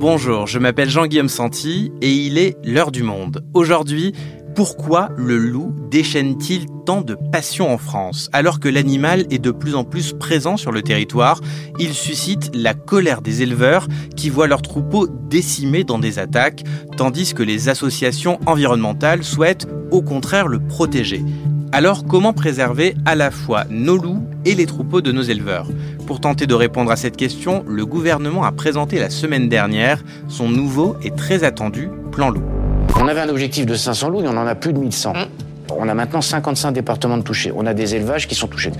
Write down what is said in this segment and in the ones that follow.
Bonjour, je m'appelle Jean-Guillaume Santi et il est l'heure du monde. Aujourd'hui, pourquoi le loup déchaîne-t-il tant de passion en France? Alors que l'animal est de plus en plus présent sur le territoire, il suscite la colère des éleveurs qui voient leurs troupeaux décimés dans des attaques, tandis que les associations environnementales souhaitent au contraire le protéger. Alors comment préserver à la fois nos loups et les troupeaux de nos éleveurs? Pour tenter de répondre à cette question, le gouvernement a présenté la semaine dernière son nouveau et très attendu plan loup. On avait un objectif de 500 loups et on en a plus de 1100. On a maintenant 55 départements touchés. On a des élevages qui sont touchés.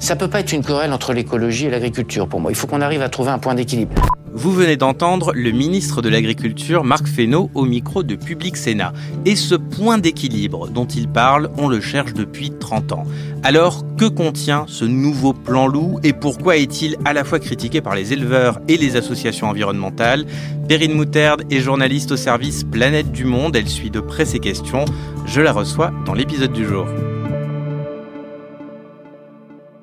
Ça peut pas être une querelle entre l'écologie et l'agriculture pour moi. Il faut qu'on arrive à trouver un point d'équilibre. Vous venez d'entendre le ministre de l'Agriculture, Marc Fesneau, au micro de Public Sénat. Et ce point d'équilibre dont il parle, on le cherche depuis 30 ans. Alors, que contient ce nouveau plan loup et pourquoi est-il à la fois critiqué par les éleveurs et les associations environnementales? Perrine Mouterde est journaliste au service Planète du Monde. Elle suit de près ces questions. Je la reçois dans l'épisode du jour.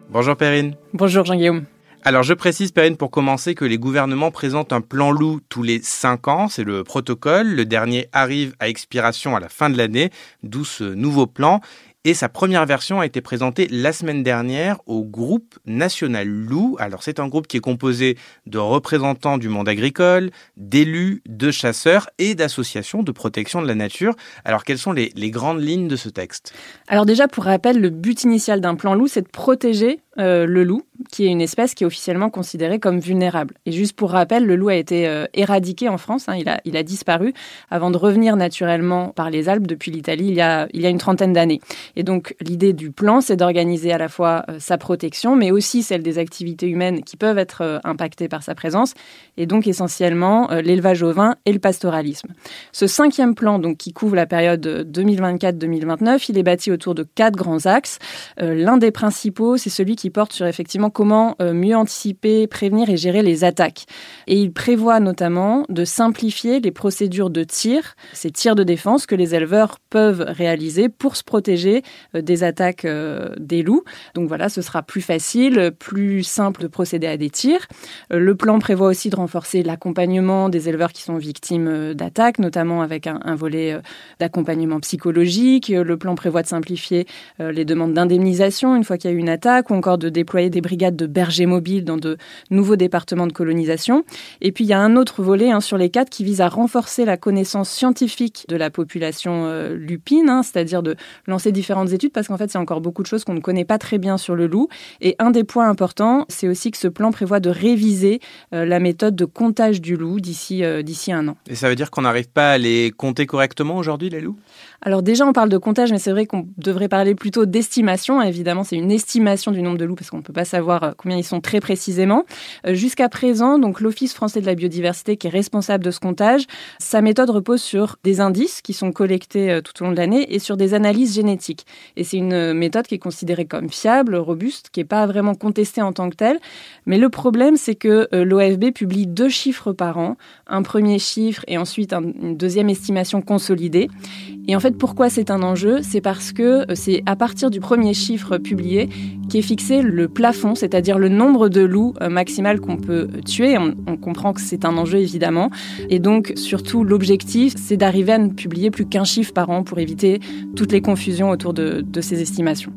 Bonjour Perrine. Bonjour Jean-Guillaume. Alors je précise, Perrine, pour commencer, que les gouvernements présentent un plan loup tous les 5 ans, c'est le protocole. Le dernier arrive à expiration à la fin de l'année, d'où ce nouveau plan. Et sa première version a été présentée la semaine dernière au groupe national loup. Alors c'est un groupe qui est composé de représentants du monde agricole, d'élus, de chasseurs et d'associations de protection de la nature. Alors quelles sont les, grandes lignes de ce texte? Alors déjà, pour rappel, le but initial d'un plan loup, c'est de protéger euh, le loup, qui est une espèce qui est officiellement considérée comme vulnérable. Et juste pour rappel, le loup a été euh, éradiqué en France, hein, il, a, disparu avant de revenir naturellement par les Alpes depuis l'Italie il y a une trentaine d'années. Et donc l'idée du plan, c'est d'organiser à la fois euh, sa protection, mais aussi celle des activités humaines qui peuvent être impactées par sa présence, et donc essentiellement l'élevage au vin et le pastoralisme. Ce cinquième plan, donc, qui couvre la période 2024-2029, il est bâti autour de quatre grands axes. L'un des principaux, c'est celui qui porte sur effectivement comment euh, mieux anticiper, prévenir et gérer les attaques. Et il prévoit notamment de simplifier les procédures de tir, ces tirs de défense que les éleveurs peuvent réaliser pour se protéger euh, des attaques euh, des loups. Donc voilà, ce sera plus facile, plus simple de procéder à des tirs. Le plan prévoit aussi de renforcer l'accompagnement des éleveurs qui sont victimes d'attaques, notamment avec un, volet d'accompagnement psychologique. Le plan prévoit de simplifier les demandes d'indemnisation une fois qu'il y a eu une attaque, ou encore de déployer des brigades de bergers mobiles dans de nouveaux départements de colonisation. Et puis il y a un autre volet hein, sur les quatre qui vise à renforcer la connaissance scientifique de la population euh, lupine, hein, c'est-à-dire de lancer différentes études parce qu'en fait c'est encore beaucoup de choses qu'on ne connaît pas très bien sur le loup. Et un des points importants, c'est aussi que ce plan prévoit de réviser euh, la méthode de comptage du loup d'ici euh, d'ici un an. Et ça veut dire qu'on n'arrive pas à les compter correctement aujourd'hui les loups? Alors déjà, on parle de comptage, mais c'est vrai qu'on devrait parler plutôt d'estimation. Évidemment, c'est une estimation du nombre de loups parce qu'on ne peut pas savoir euh, combien ils sont très précisément. Euh, jusqu'à présent, donc l'Office français de la biodiversité qui est responsable de ce comptage, sa méthode repose sur des indices qui sont collectés tout au long de l'année et sur des analyses génétiques. Et c'est une méthode qui est considérée comme fiable, robuste, qui n'est pas vraiment contestée en tant que telle. Mais le problème, c'est que l'OFB publie deux chiffres par an, un premier chiffre et ensuite une deuxième estimation consolidée. Et en fait, pourquoi c'est un enjeu? C'est parce que euh, c'est à partir du premier chiffre publié qui est fixé le plafond, c'est-à-dire le nombre de loups euh, maximal qu'on peut tuer. On, comprend que c'est un enjeu évidemment. Et donc, surtout, l'objectif, c'est d'arriver à ne publier plus qu'un chiffre par an pour éviter toutes les confusions autour de, ces estimations.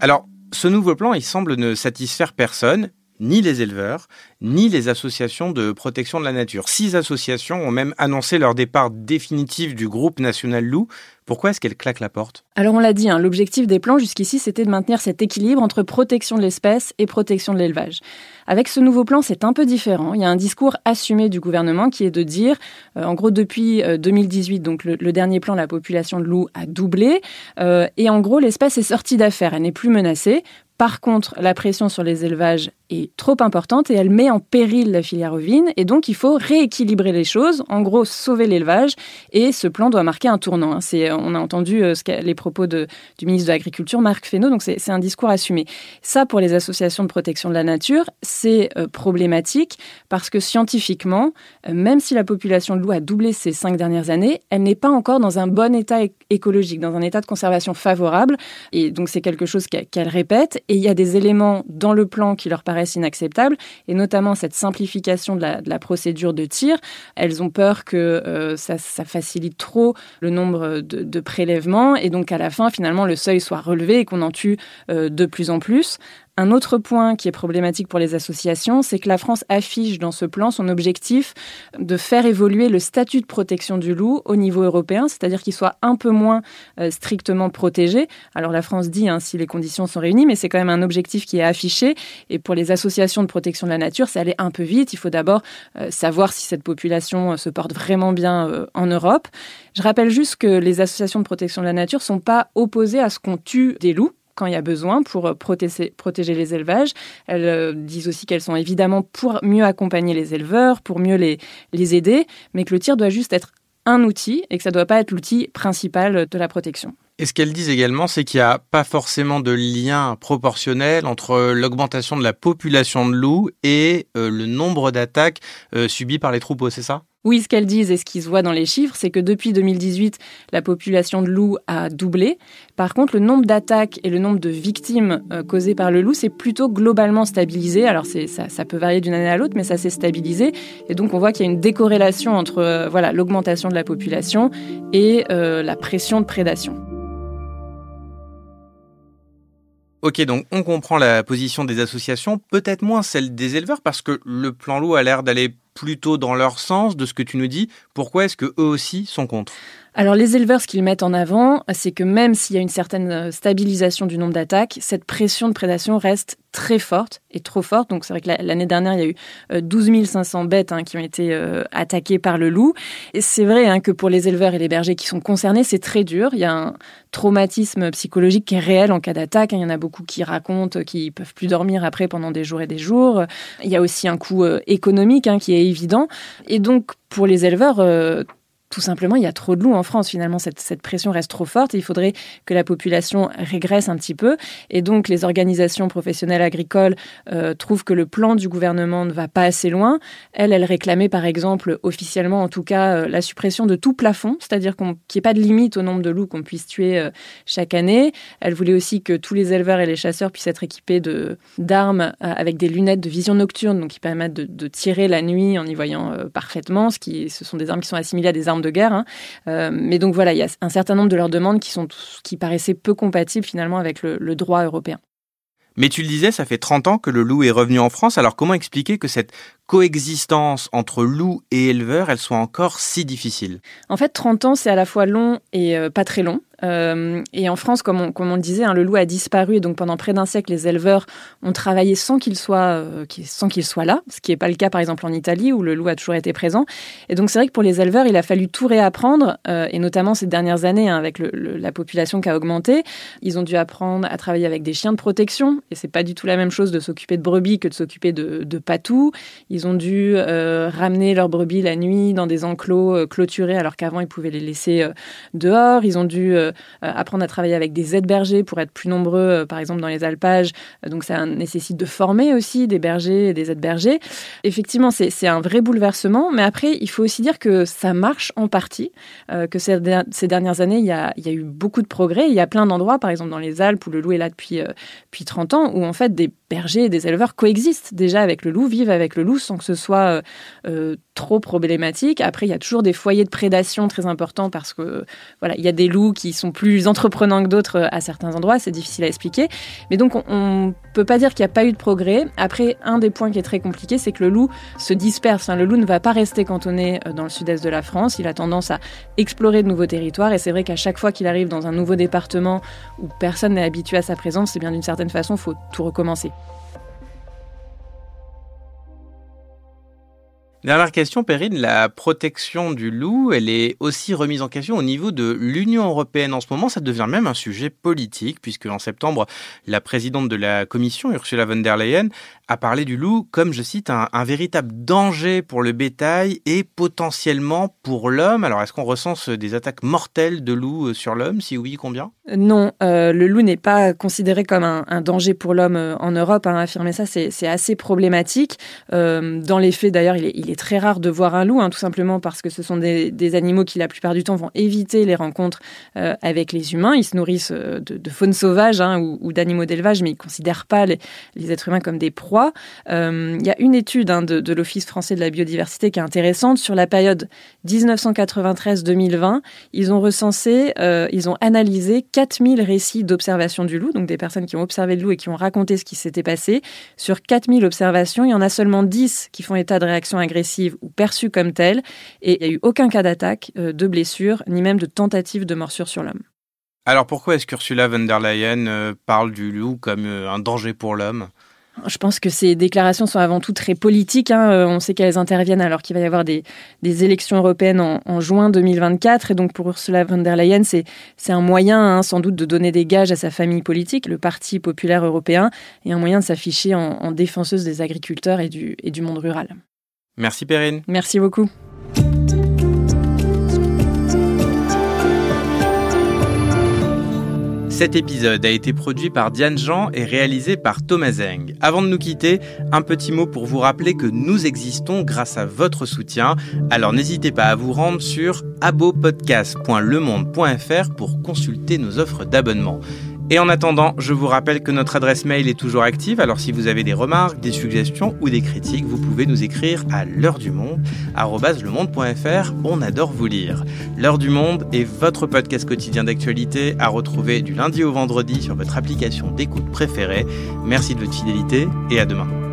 Alors, ce nouveau plan, il semble ne satisfaire personne ni les éleveurs, ni les associations de protection de la nature. Six associations ont même annoncé leur départ définitif du groupe national loup. Pourquoi est-ce qu'elles claquent la porte? Alors on l'a dit, hein, l'objectif des plans jusqu'ici, c'était de maintenir cet équilibre entre protection de l'espèce et protection de l'élevage. Avec ce nouveau plan, c'est un peu différent. Il y a un discours assumé du gouvernement qui est de dire, euh, en gros, depuis 2018, euh, donc le, dernier plan, la population de loups a doublé, euh, et en gros, l'espèce est sortie d'affaires, elle n'est plus menacée. Par contre, la pression sur les élevages est trop importante et elle met en péril la filière ovine. Et donc, il faut rééquilibrer les choses, en gros, sauver l'élevage. Et ce plan doit marquer un tournant. Hein. C'est, on a entendu euh, les propos du ministre de l'Agriculture, Marc Fesneau, donc c'est, un discours assumé. Ça, pour les associations de protection de la nature, c'est euh, problématique parce que scientifiquement, euh, même si la population de loups a doublé ces cinq dernières années, elle n'est pas encore dans un bon état écologique, dans un état de conservation favorable. Et donc, c'est quelque chose qu'elle répète. Et il y a des éléments dans le plan qui leur paraissent inacceptables, et notamment cette simplification de la, procédure de tir. Elles ont peur que ça, facilite trop le nombre de, prélèvements et donc à la fin, finalement, le seuil soit relevé et qu'on en tue de plus en plus. Un autre point qui est problématique pour les associations, c'est que la France affiche dans ce plan son objectif de faire évoluer le statut de protection du loup au niveau européen, c'est-à-dire qu'il soit un peu moins euh, strictement protégé. Alors la France dit hein, si les conditions sont réunies, mais c'est quand même un objectif qui est affiché. Et pour les associations de protection de la nature, c'est aller un peu vite. Il faut d'abord euh, savoir si cette population euh, se porte vraiment bien en Europe. Je rappelle juste que les associations de protection de la nature sont pas opposées à ce qu'on tue des loups quand il y a besoin pour euh, protéger, les élevages. Elles euh, disent aussi qu'elles sont évidemment pour mieux accompagner les éleveurs, pour mieux les, les aider, mais que le tir doit juste être un outil et que ça ne doit pas être l'outil principal de la protection. Et ce qu'elles disent également, c'est qu'il n'y a pas forcément de lien proportionnel entre l'augmentation de la population de loups et euh, le nombre d'attaques subies par les troupeaux, c'est ça? Oui, ce qu'elles disent et ce qui se voit dans les chiffres, c'est que depuis 2018, la population de loups a doublé. Par contre, le nombre d'attaques et le nombre de victimes euh, causées par le loup s'est plutôt globalement stabilisé. Alors, ça, ça peut varier d'une année à l'autre, mais ça s'est stabilisé. Et donc, on voit qu'il y a une décorrélation entre euh, voilà l'augmentation de la population et euh, la pression de prédation. Ok, donc on comprend la position des associations, peut-être moins celle des éleveurs, parce que le plan loup a l'air d'aller plutôt dans leur sens de ce que tu nous dis. Pourquoi est-ce que eux aussi sont contre? Alors les éleveurs, ce qu'ils mettent en avant, c'est que même s'il y a une certaine euh, stabilisation du nombre d'attaques, cette pression de prédation reste très forte et trop forte. Donc c'est vrai que l'année dernière, il y a eu 12 euh, 500 bêtes hein, qui ont été euh, attaquées par le loup. Et c'est vrai hein, que pour les éleveurs et les bergers qui sont concernés, c'est très dur. Il y a un traumatisme psychologique qui est réel en cas d'attaque. Hein. Il y en a beaucoup qui racontent qu'ils peuvent plus dormir après pendant des jours et des jours. Il y a aussi un coût économique qui est évident. Et donc pour les éleveurs, tout simplement, il y a trop de loups en France. Finalement, cette, pression reste trop forte et il faudrait que la population régresse un petit peu. Et donc, les organisations professionnelles agricoles euh, trouvent que le plan du gouvernement ne va pas assez loin. Elles, elles réclamaient, par exemple, officiellement, en tout cas, euh, la suppression de tout plafond, c'est-à-dire qu'il n'y ait pas de limite au nombre de loups qu'on puisse tuer euh, chaque année. Elles voulaient aussi que tous les éleveurs et les chasseurs puissent être équipés d'armes avec des lunettes de vision nocturne, donc qui permettent de, tirer la nuit en y voyant parfaitement, ce, ce sont des armes qui sont assimilées à des armes de guerre. Hein. Euh, mais donc voilà, il y a un certain nombre de leurs demandes qui, sont, qui paraissaient peu compatibles finalement avec le, droit européen. Mais tu le disais, ça fait 30 ans que le loup est revenu en France. Alors comment expliquer que cette coexistence entre loup et éleveur, elle soit encore si difficile En fait, 30 ans, c'est à la fois long et euh, pas très long. Euh, et en France, comme on, le disait, hein, le loup a disparu. Et donc pendant près d'un siècle, les éleveurs ont travaillé sans qu'il soit, euh, soit là, ce qui n'est pas le cas par exemple en Italie où le loup a toujours été présent. Et donc c'est vrai que pour les éleveurs, il a fallu tout réapprendre, et notamment ces dernières années hein, avec la population qui a augmenté, ils ont dû apprendre à travailler avec des chiens de protection. Et c'est pas du tout la même chose de s'occuper de brebis que de s'occuper de, de patous. Ils ont dû ramener leurs brebis la nuit dans des enclos clôturés alors qu'avant ils pouvaient les laisser dehors. Ils ont dû euh, apprendre à travailler avec des aides bergers pour être plus nombreux, euh, par exemple dans les alpages. Euh, donc ça nécessite de former aussi des bergers et des aides bergers. Effectivement, c'est un vrai bouleversement, mais après, il faut aussi dire que ça marche en partie, que ces, dernières années, il y, a, il y, a, eu beaucoup de progrès. Il y a plein d'endroits, par exemple dans les Alpes, où le loup est là depuis, depuis 30 ans, où en fait des bergers et des éleveurs coexistent déjà avec le loup, vivent avec le loup sans que ce soit trop problématique. Après, il y a toujours des foyers de prédation très importants parce que voilà, il y a des loups qui sont plus entreprenants que d'autres euh, à certains endroits. C'est difficile à expliquer. Mais donc, on ne peut pas dire qu'il n'y a pas eu de progrès. Après, un des points qui est très compliqué, c'est que le loup se disperse. le loup ne va pas rester cantonné euh, dans le sud-est de la France. Il a tendance à explorer de nouveaux territoires. Et c'est vrai qu'à chaque fois qu'il arrive dans un nouveau département où personne n'est habitué à sa présence, c'est bien d'une certaine façon, faut tout recommencer. Dernière question, Perrine. La protection du loup, elle est aussi remise en question au niveau de l'Union européenne. En ce moment, ça devient même un sujet politique, puisque en septembre, la présidente de la Commission, Ursula von der Leyen, a parlé du loup comme, je cite, un, véritable danger pour le bétail et potentiellement pour l'homme. Alors, est-ce qu'on recense des attaques mortelles de loups euh, sur l'homme? Si oui, combien? Non, euh, le loup n'est pas considéré comme un, danger pour l'homme euh, en Europe. Hein. Affirmer ça, c'est assez problématique. dans les faits, d'ailleurs, il est est très rare de voir un loup, hein, tout simplement parce que ce sont des, animaux qui, la plupart du temps, vont éviter les rencontres euh, avec les humains. Ils se nourrissent euh, de, faune sauvage hein, ou, d'animaux d'élevage, mais ils ne considèrent pas les, êtres humains comme des proies. Il y a une étude hein, de, de l'Office français de la biodiversité qui est intéressante. Sur la période 1993-2020, ils ont recensé, ils ont analysé 4000 récits d'observation du loup, donc des personnes qui ont observé le loup et qui ont raconté ce qui s'était passé. Sur 4000 observations, il y en a seulement 10 qui font état de réaction agressive ou perçues comme telles, et il n'y a eu aucun cas d'attaque, euh, de blessure, ni même de tentative de morsure sur l'homme. Alors pourquoi est-ce qu'Ursula von der Leyen euh, parle du loup comme euh, un danger pour l'homme? Je pense que ces déclarations sont avant tout très politiques. Hein. On sait qu'elles interviennent alors qu'il va y avoir des, élections européennes en, juin 2024. Et donc pour Ursula von der Leyen, c'est un moyen hein, sans doute de donner des gages à sa famille politique, le Parti populaire européen, et un moyen de s'afficher en, défenseuse des agriculteurs et du, et du monde rural. Merci Perrine. Merci beaucoup. Cet épisode a été produit par Diane Jean et réalisé par Thomas Zeng. Avant de nous quitter, un petit mot pour vous rappeler que nous existons grâce à votre soutien. Alors n'hésitez pas à vous rendre sur abopodcast.lemonde.fr pour consulter nos offres d'abonnement. Et en attendant, je vous rappelle que notre adresse mail est toujours active, alors si vous avez des remarques, des suggestions ou des critiques, vous pouvez nous écrire à l'heure du monde, lemonde.fr, on adore vous lire. L'heure du monde est votre podcast quotidien d'actualité à retrouver du lundi au vendredi sur votre application d'écoute préférée. Merci de votre fidélité et à demain.